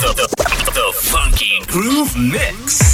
The, the, the Funky Groove Mix.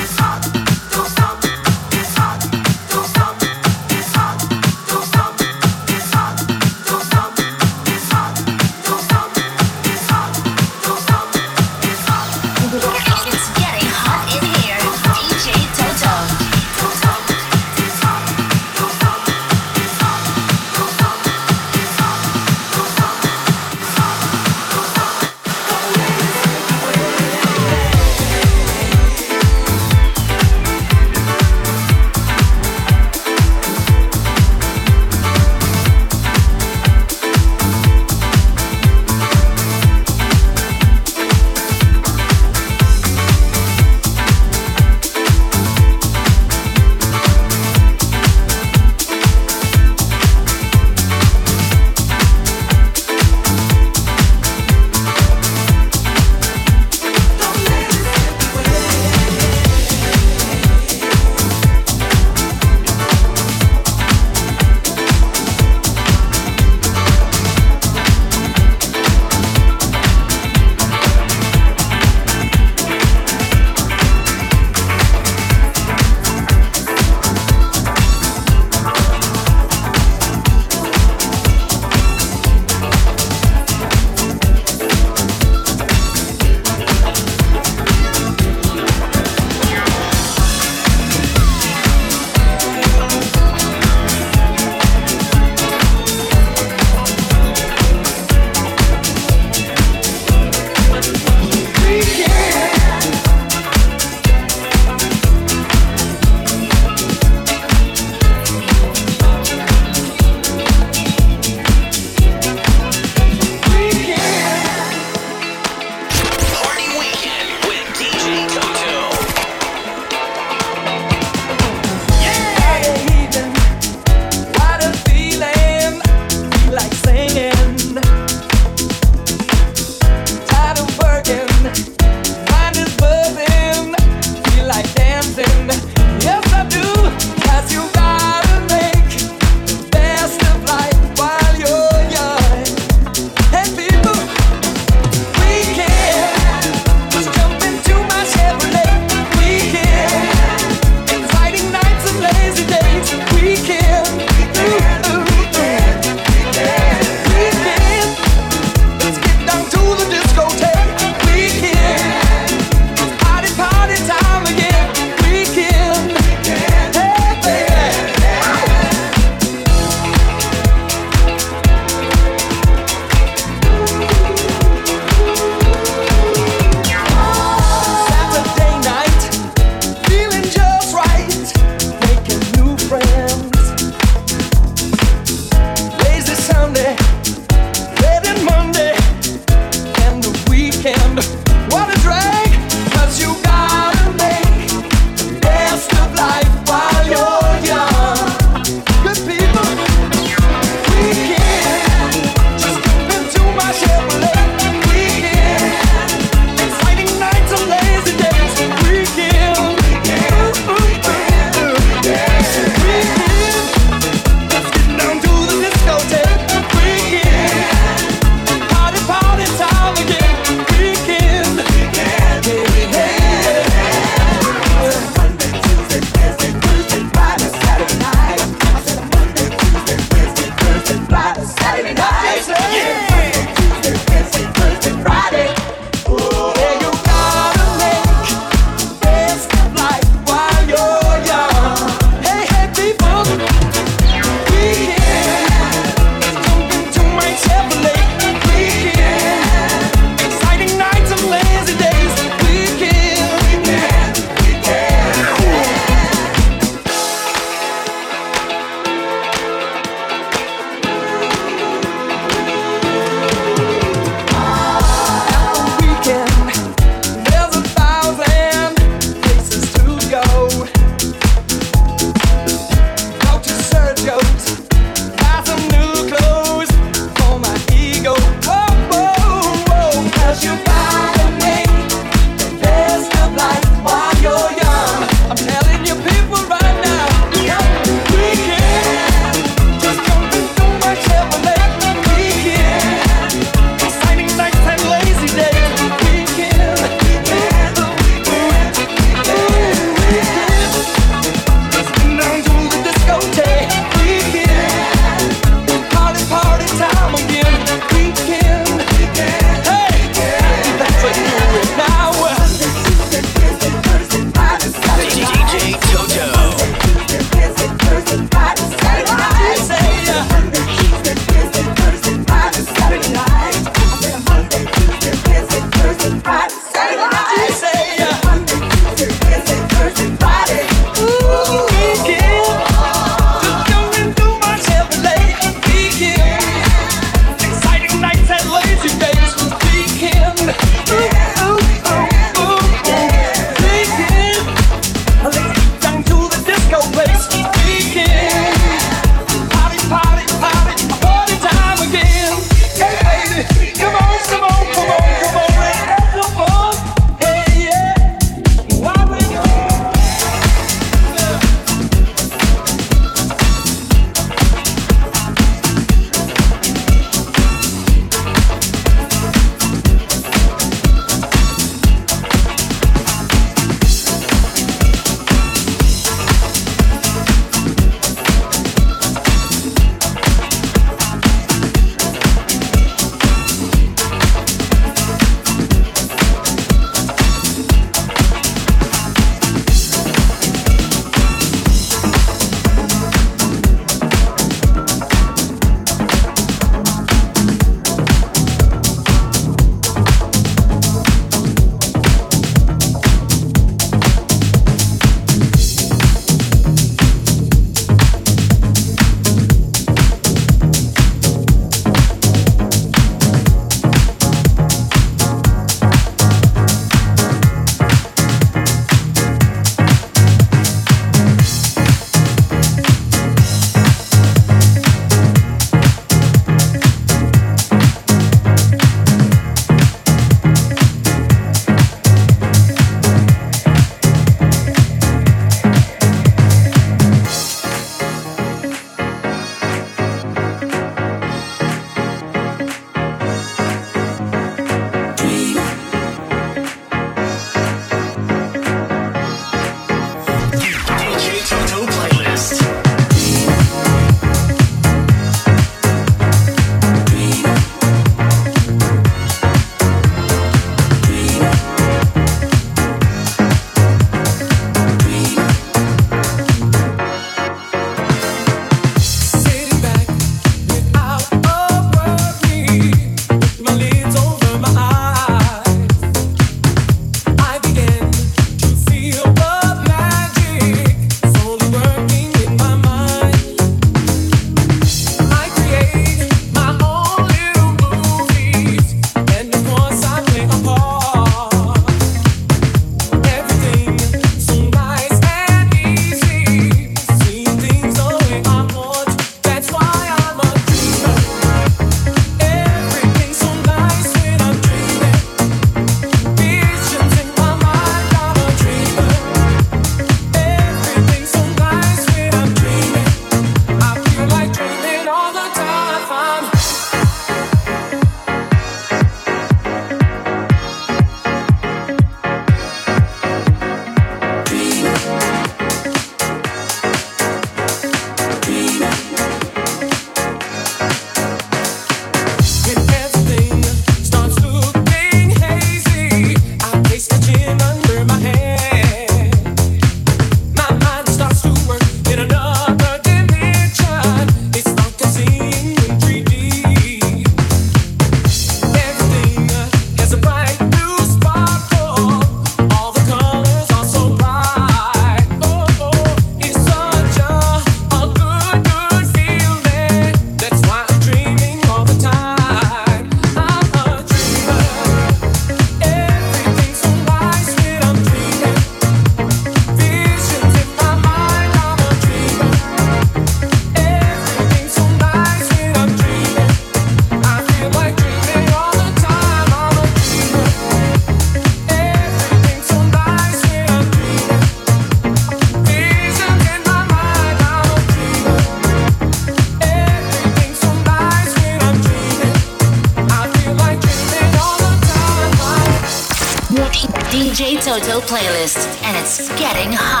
Toto playlist, and it's getting hot.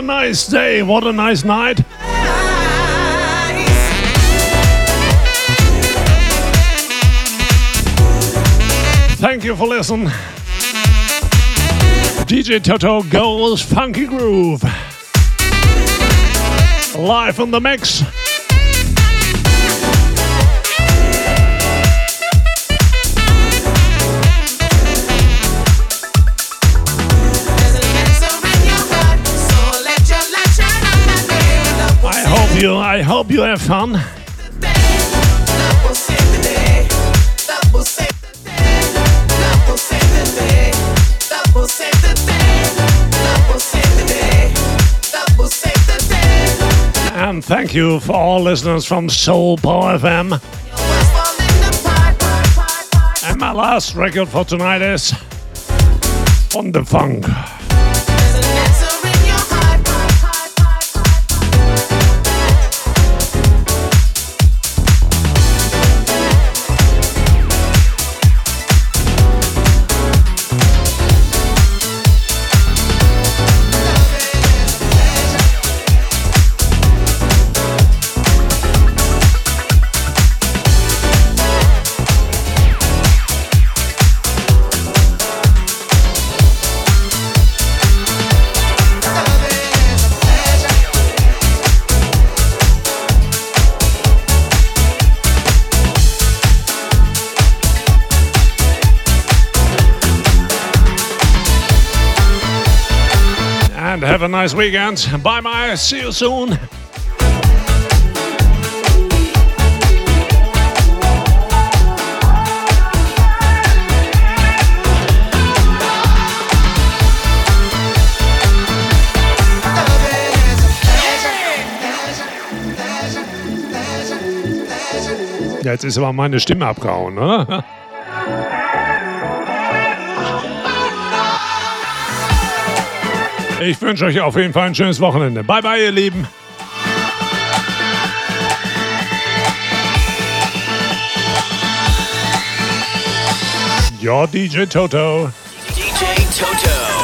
A nice day, what a nice night. Thank you for listening. DJ Toto goes funky groove. Live on the mix. You I hope you have fun. And thank you for all listeners from Soul Power FM. And my last record for tonight is On the Funk. Nice weekend. Bye bye. See you soon. Ja, jetzt ist aber meine Stimme abgehauen, oder? Ich wünsche euch auf jeden Fall ein schönes Wochenende. Bye bye, ihr Lieben. Your DJ Toto. DJ Toto.